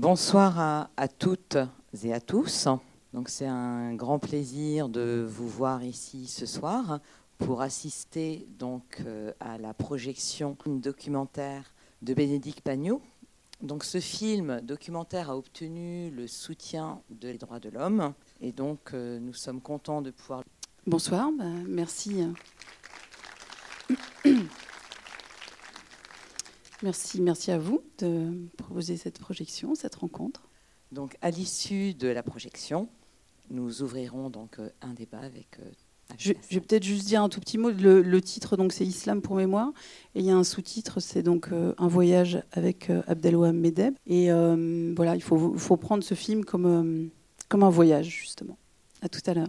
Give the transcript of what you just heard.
Bonsoir à, toutes et à tous. Donc c'est un grand plaisir de vous voir ici ce soir pour assister donc euh, à la projection documentaire de Bénédicte Pagnot. Donc ce film documentaire a obtenu le soutien des droits de l'homme et donc euh, nous sommes contents de pouvoir. Bonsoir, bah, merci. Merci, merci à vous de proposer cette projection, cette rencontre. Donc à l'issue de la projection, nous ouvrirons donc euh, un débat avec je, vais peut-être juste dire un tout petit mot. Le, titre, donc, c'est Islam pour mémoire. Et il y a un sous-titre, c'est donc euh, un voyage avec euh, Abdelwahab Medeb. Et euh, voilà, il faut, faut, prendre ce film comme, comme un voyage, justement. À tout à l'heure.